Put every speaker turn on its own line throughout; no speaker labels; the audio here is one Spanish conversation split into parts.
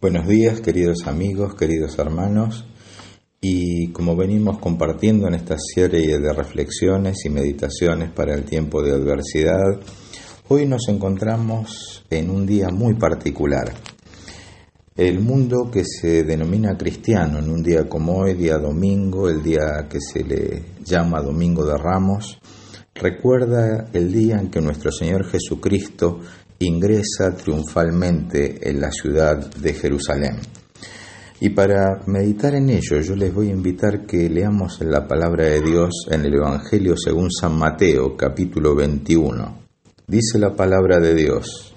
Buenos días queridos amigos, queridos hermanos, y como venimos compartiendo en esta serie de reflexiones y meditaciones para el tiempo de adversidad, hoy nos encontramos en un día muy particular. El mundo que se denomina cristiano en un día como hoy, día domingo, el día que se le llama Domingo de Ramos, recuerda el día en que nuestro Señor Jesucristo ingresa triunfalmente en la ciudad de Jerusalén. Y para meditar en ello, yo les voy a invitar que leamos la palabra de Dios en el Evangelio según San Mateo, capítulo 21. Dice la palabra de Dios: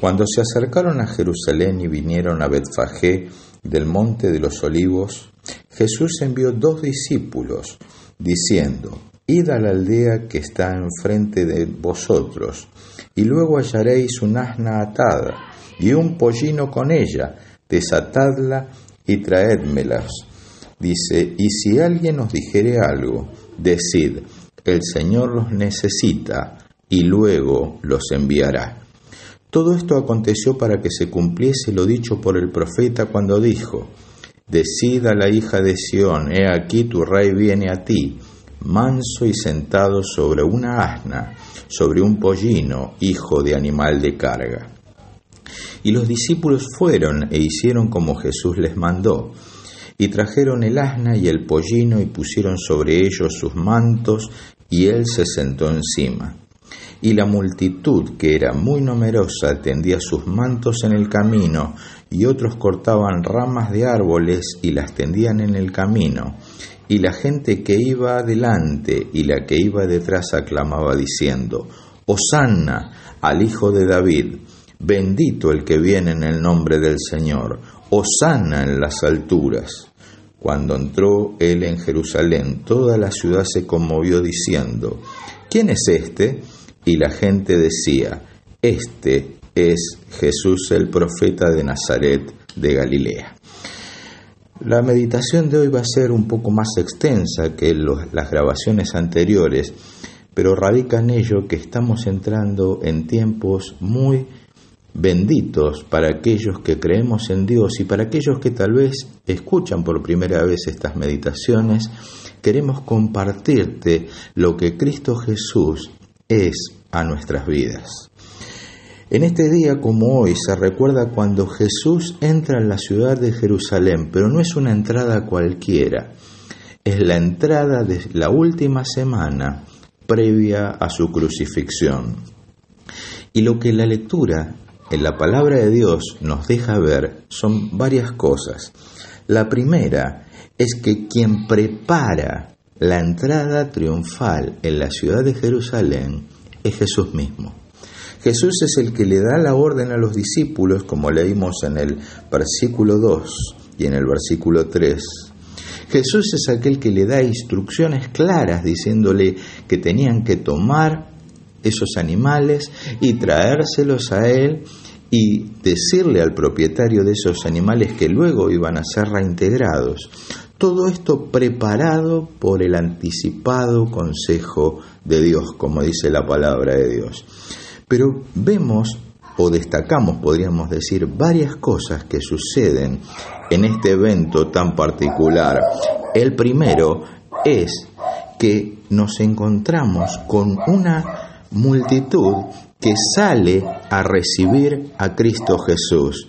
Cuando se acercaron a Jerusalén y vinieron a Betfagé del monte de los olivos, Jesús envió dos discípulos, diciendo: Id a la aldea que está enfrente de vosotros y luego hallaréis un asna atada y un pollino con ella, desatadla y traédmelas. Dice, y si alguien os dijere algo, decid, el Señor los necesita y luego los enviará. Todo esto aconteció para que se cumpliese lo dicho por el profeta cuando dijo, Decid a la hija de Sión, he aquí tu rey viene a ti, manso y sentado sobre una asna, sobre un pollino, hijo de animal de carga. Y los discípulos fueron e hicieron como Jesús les mandó, y trajeron el asna y el pollino y pusieron sobre ellos sus mantos, y él se sentó encima. Y la multitud, que era muy numerosa, tendía sus mantos en el camino, y otros cortaban ramas de árboles y las tendían en el camino y la gente que iba adelante y la que iba detrás aclamaba diciendo, Hosanna al Hijo de David, bendito el que viene en el nombre del Señor, Hosanna en las alturas. Cuando entró él en Jerusalén, toda la ciudad se conmovió diciendo, ¿quién es este? Y la gente decía, este es Jesús el profeta de Nazaret de Galilea. La meditación de hoy va a ser un poco más extensa que las grabaciones anteriores, pero radica en ello que estamos entrando en tiempos muy benditos para aquellos que creemos en Dios y para aquellos que tal vez escuchan por primera vez estas meditaciones, queremos compartirte lo que Cristo Jesús es a nuestras vidas. En este día como hoy se recuerda cuando Jesús entra en la ciudad de Jerusalén, pero no es una entrada cualquiera, es la entrada de la última semana previa a su crucifixión. Y lo que la lectura en la palabra de Dios nos deja ver son varias cosas. La primera es que quien prepara la entrada triunfal en la ciudad de Jerusalén es Jesús mismo. Jesús es el que le da la orden a los discípulos, como leímos en el versículo 2 y en el versículo 3. Jesús es aquel que le da instrucciones claras diciéndole que tenían que tomar esos animales y traérselos a él y decirle al propietario de esos animales que luego iban a ser reintegrados. Todo esto preparado por el anticipado consejo de Dios, como dice la palabra de Dios. Pero vemos o destacamos, podríamos decir, varias cosas que suceden en este evento tan particular. El primero es que nos encontramos con una multitud que sale a recibir a Cristo Jesús.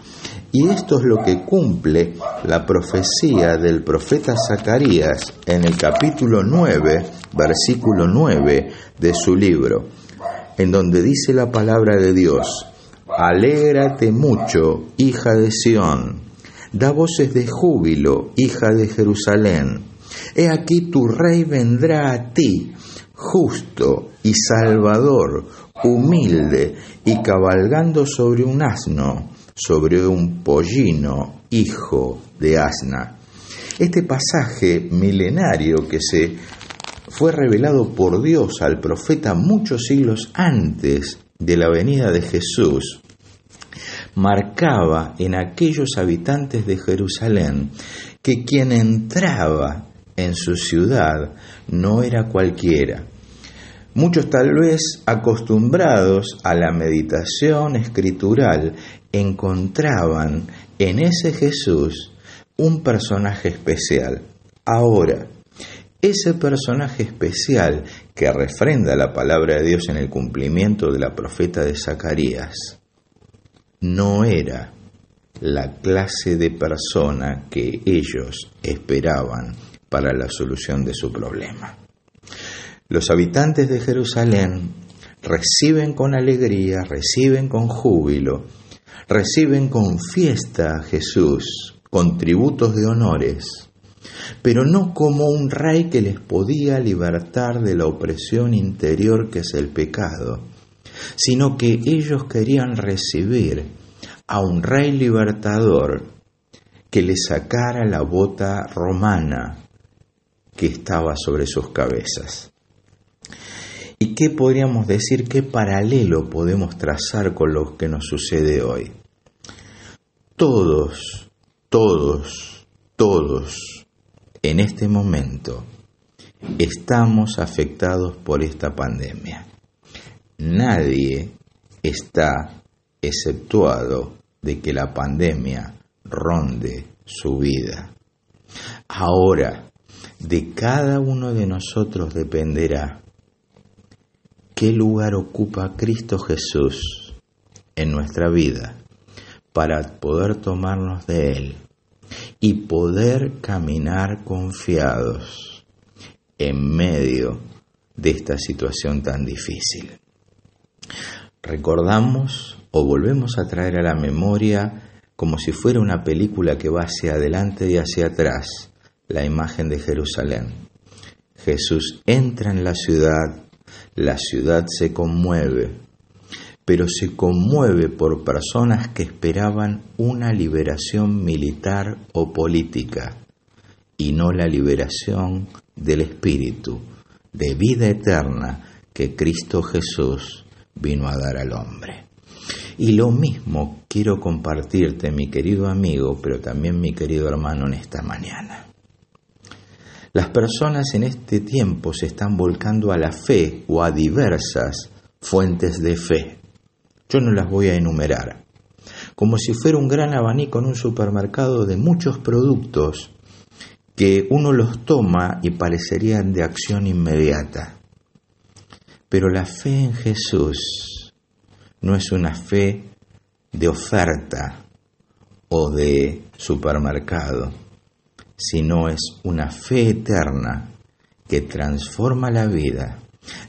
Y esto es lo que cumple la profecía del profeta Zacarías en el capítulo 9, versículo 9 de su libro en donde dice la palabra de Dios, Alégrate mucho, hija de Sión, da voces de júbilo, hija de Jerusalén. He aquí tu rey vendrá a ti, justo y salvador, humilde y cabalgando sobre un asno, sobre un pollino, hijo de asna. Este pasaje milenario que se fue revelado por Dios al profeta muchos siglos antes de la venida de Jesús, marcaba en aquellos habitantes de Jerusalén que quien entraba en su ciudad no era cualquiera. Muchos tal vez acostumbrados a la meditación escritural encontraban en ese Jesús un personaje especial. Ahora, ese personaje especial que refrenda la palabra de Dios en el cumplimiento de la profeta de Zacarías, no era la clase de persona que ellos esperaban para la solución de su problema. Los habitantes de Jerusalén reciben con alegría, reciben con júbilo, reciben con fiesta a Jesús, con tributos de honores, pero no como un rey que les podía libertar de la opresión interior que es el pecado, sino que ellos querían recibir a un rey libertador que les sacara la bota romana que estaba sobre sus cabezas. ¿Y qué podríamos decir, qué paralelo podemos trazar con lo que nos sucede hoy? Todos, todos, todos en este momento estamos afectados por esta pandemia. Nadie está exceptuado de que la pandemia ronde su vida. Ahora, de cada uno de nosotros dependerá qué lugar ocupa Cristo Jesús en nuestra vida para poder tomarnos de Él y poder caminar confiados en medio de esta situación tan difícil. Recordamos o volvemos a traer a la memoria como si fuera una película que va hacia adelante y hacia atrás la imagen de Jerusalén. Jesús entra en la ciudad, la ciudad se conmueve, pero se conmueve por personas que esperaban una liberación militar o política y no la liberación del espíritu de vida eterna que Cristo Jesús vino a dar al hombre. Y lo mismo quiero compartirte, mi querido amigo, pero también mi querido hermano, en esta mañana. Las personas en este tiempo se están volcando a la fe o a diversas fuentes de fe. Yo no las voy a enumerar. Como si fuera un gran abanico en un supermercado de muchos productos que uno los toma y parecerían de acción inmediata. Pero la fe en Jesús no es una fe de oferta o de supermercado, sino es una fe eterna que transforma la vida,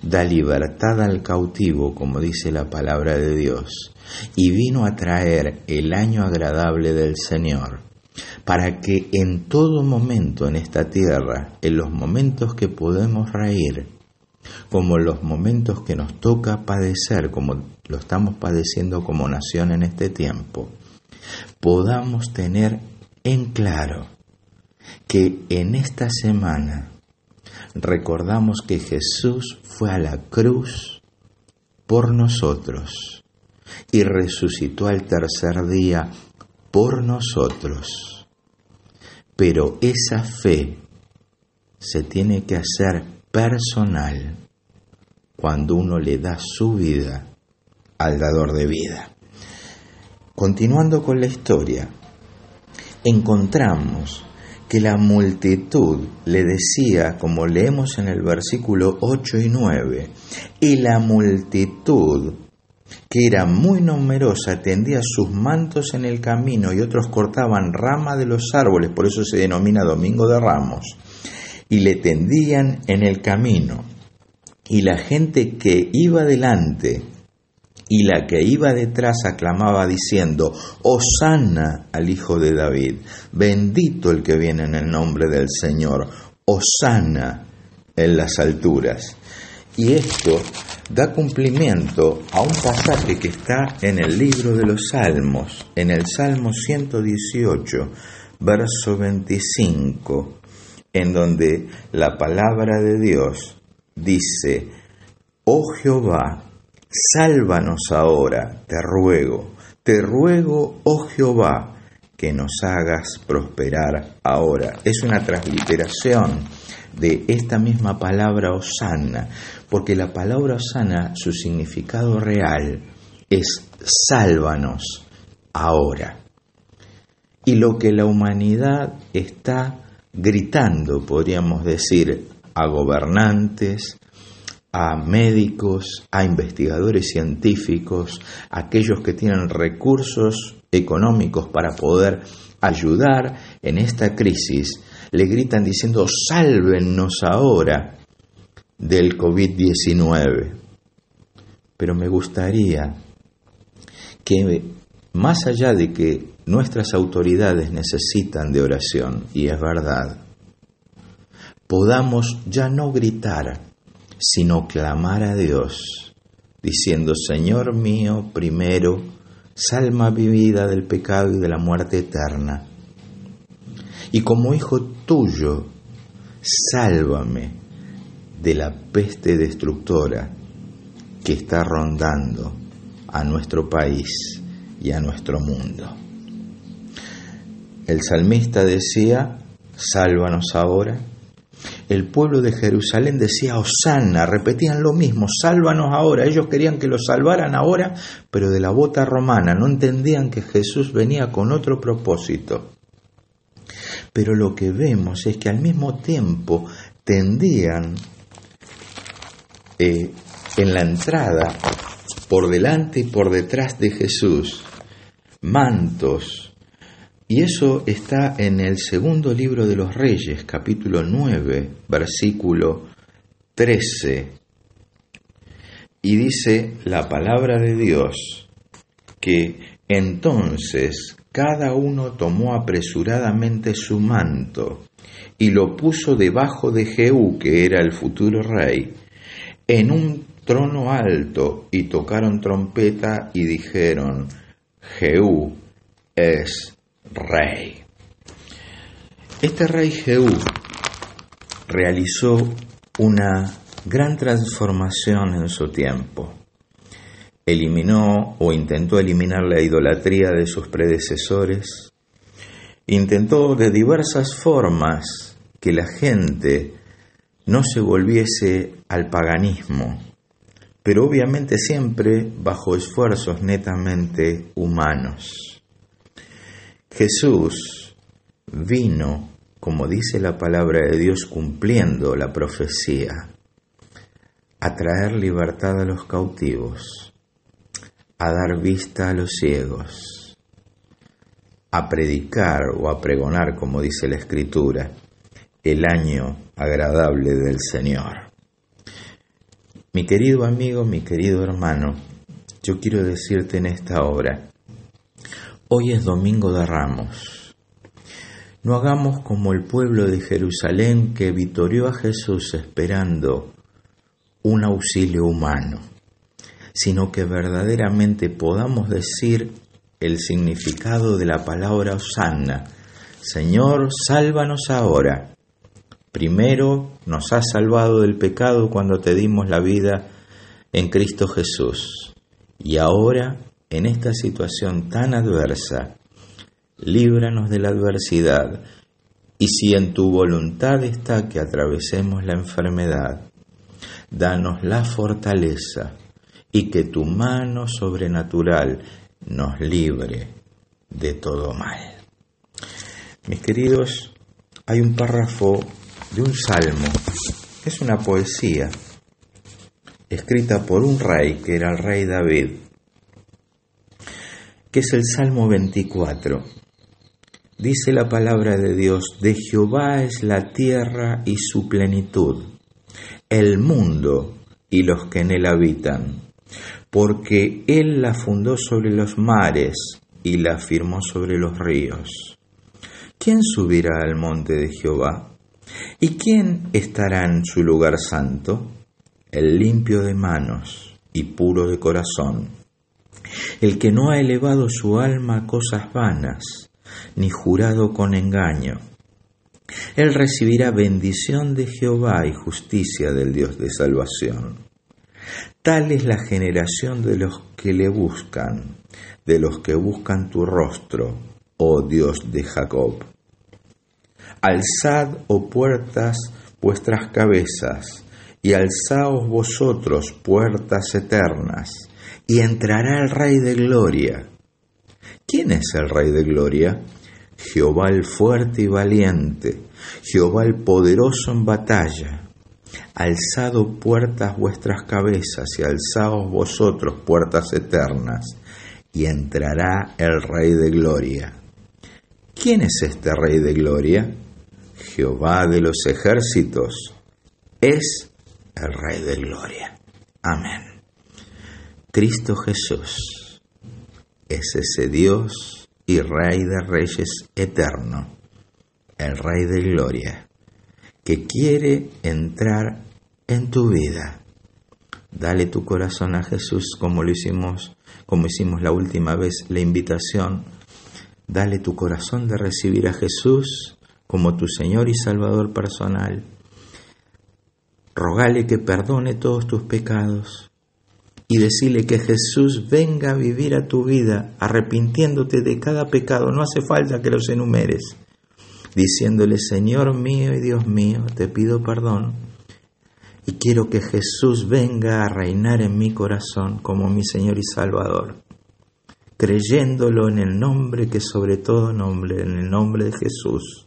da libertad al cautivo, como dice la palabra de Dios, y vino a traer el año agradable del Señor, para que en todo momento en esta tierra, en los momentos que podemos reír, como los momentos que nos toca padecer, como lo estamos padeciendo como nación en este tiempo, podamos tener en claro que en esta semana recordamos que Jesús fue a la cruz por nosotros y resucitó al tercer día por nosotros. Pero esa fe se tiene que hacer personal cuando uno le da su vida al dador de vida. Continuando con la historia, encontramos que la multitud le decía, como leemos en el versículo 8 y 9, y la multitud, que era muy numerosa, tendía sus mantos en el camino y otros cortaban rama de los árboles, por eso se denomina Domingo de Ramos, y le tendían en el camino. Y la gente que iba delante y la que iba detrás aclamaba diciendo, Hosanna al Hijo de David, bendito el que viene en el nombre del Señor, Hosanna en las alturas. Y esto da cumplimiento a un pasaje que está en el libro de los Salmos, en el Salmo 118, verso 25, en donde la palabra de Dios dice, Oh Jehová, Sálvanos ahora, te ruego, te ruego, oh Jehová, que nos hagas prosperar ahora. Es una transliteración de esta misma palabra osana, porque la palabra osana, su significado real es sálvanos, ahora. Y lo que la humanidad está gritando, podríamos decir, a gobernantes, a médicos, a investigadores científicos, a aquellos que tienen recursos económicos para poder ayudar en esta crisis, le gritan diciendo, sálvennos ahora del COVID-19. Pero me gustaría que más allá de que nuestras autoridades necesitan de oración, y es verdad, podamos ya no gritar, sino clamar a Dios, diciendo, Señor mío, primero, salma mi vida del pecado y de la muerte eterna. Y como hijo tuyo, sálvame de la peste destructora que está rondando a nuestro país y a nuestro mundo. El salmista decía, sálvanos ahora. El pueblo de Jerusalén decía, Osana, repetían lo mismo, sálvanos ahora. Ellos querían que lo salvaran ahora, pero de la bota romana, no entendían que Jesús venía con otro propósito. Pero lo que vemos es que al mismo tiempo tendían eh, en la entrada, por delante y por detrás de Jesús, mantos. Y eso está en el segundo libro de los Reyes, capítulo 9, versículo 13. Y dice la palabra de Dios que entonces cada uno tomó apresuradamente su manto y lo puso debajo de Jehú, que era el futuro rey, en un trono alto, y tocaron trompeta y dijeron, Jehú es rey. Este rey Jehú realizó una gran transformación en su tiempo. Eliminó o intentó eliminar la idolatría de sus predecesores. Intentó de diversas formas que la gente no se volviese al paganismo pero obviamente siempre bajo esfuerzos netamente humanos. Jesús vino, como dice la palabra de Dios, cumpliendo la profecía, a traer libertad a los cautivos, a dar vista a los ciegos, a predicar o a pregonar, como dice la Escritura, el año agradable del Señor. Mi querido amigo, mi querido hermano, yo quiero decirte en esta hora, hoy es Domingo de Ramos. No hagamos como el pueblo de Jerusalén que vitorió a Jesús esperando un auxilio humano, sino que verdaderamente podamos decir el significado de la palabra Osanna. Señor, sálvanos ahora. Primero nos has salvado del pecado cuando te dimos la vida en Cristo Jesús. Y ahora, en esta situación tan adversa, líbranos de la adversidad. Y si en tu voluntad está que atravesemos la enfermedad, danos la fortaleza y que tu mano sobrenatural nos libre de todo mal. Mis queridos, hay un párrafo de un salmo. Es una poesía escrita por un rey que era el rey David, que es el Salmo 24. Dice la palabra de Dios, de Jehová es la tierra y su plenitud, el mundo y los que en él habitan, porque él la fundó sobre los mares y la firmó sobre los ríos. ¿Quién subirá al monte de Jehová? ¿Y quién estará en su lugar santo? El limpio de manos y puro de corazón, el que no ha elevado su alma a cosas vanas, ni jurado con engaño. Él recibirá bendición de Jehová y justicia del Dios de salvación. Tal es la generación de los que le buscan, de los que buscan tu rostro, oh Dios de Jacob. Alzad, oh puertas, vuestras cabezas, y alzaos vosotros, puertas eternas, y entrará el Rey de Gloria. ¿Quién es el Rey de Gloria? Jehová el fuerte y valiente, Jehová el poderoso en batalla. Alzado puertas vuestras cabezas y alzaos vosotros puertas eternas, y entrará el Rey de Gloria. ¿Quién es este Rey de Gloria? Jehová de los ejércitos es el Rey de Gloria. Amén. Cristo Jesús es ese Dios y Rey de Reyes eterno, el Rey de Gloria, que quiere entrar en tu vida. Dale tu corazón a Jesús como lo hicimos, como hicimos la última vez, la invitación. Dale tu corazón de recibir a Jesús como tu Señor y Salvador personal. Rogale que perdone todos tus pecados y decirle que Jesús venga a vivir a tu vida arrepintiéndote de cada pecado. No hace falta que los enumeres. Diciéndole, Señor mío y Dios mío, te pido perdón y quiero que Jesús venga a reinar en mi corazón como mi Señor y Salvador, creyéndolo en el nombre que sobre todo nombre, en el nombre de Jesús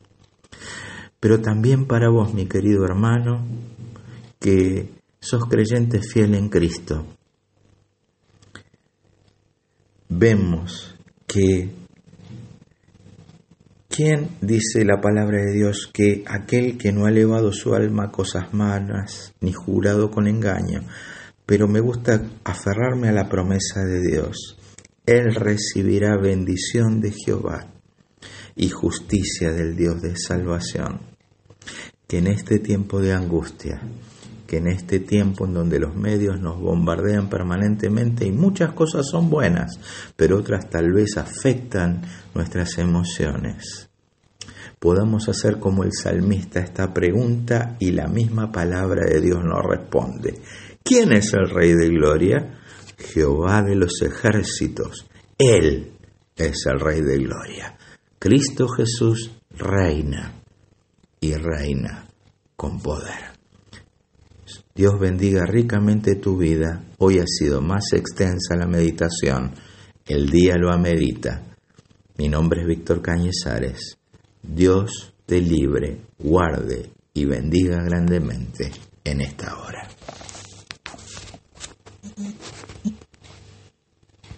pero también para vos, mi querido hermano, que sos creyente fiel en Cristo. Vemos que ¿Quién dice la palabra de Dios que aquel que no ha elevado su alma a cosas malas, ni jurado con engaño, pero me gusta aferrarme a la promesa de Dios, él recibirá bendición de Jehová y justicia del Dios de salvación? que en este tiempo de angustia, en este tiempo en donde los medios nos bombardean permanentemente y muchas cosas son buenas, pero otras tal vez afectan nuestras emociones, podamos hacer como el salmista esta pregunta y la misma palabra de Dios nos responde. ¿Quién es el Rey de Gloria? Jehová de los ejércitos. Él es el Rey de Gloria. Cristo Jesús reina y reina con poder. Dios bendiga ricamente tu vida. Hoy ha sido más extensa la meditación. El día lo amerita. Mi nombre es Víctor Cañizares. Dios te libre, guarde y bendiga grandemente en esta hora.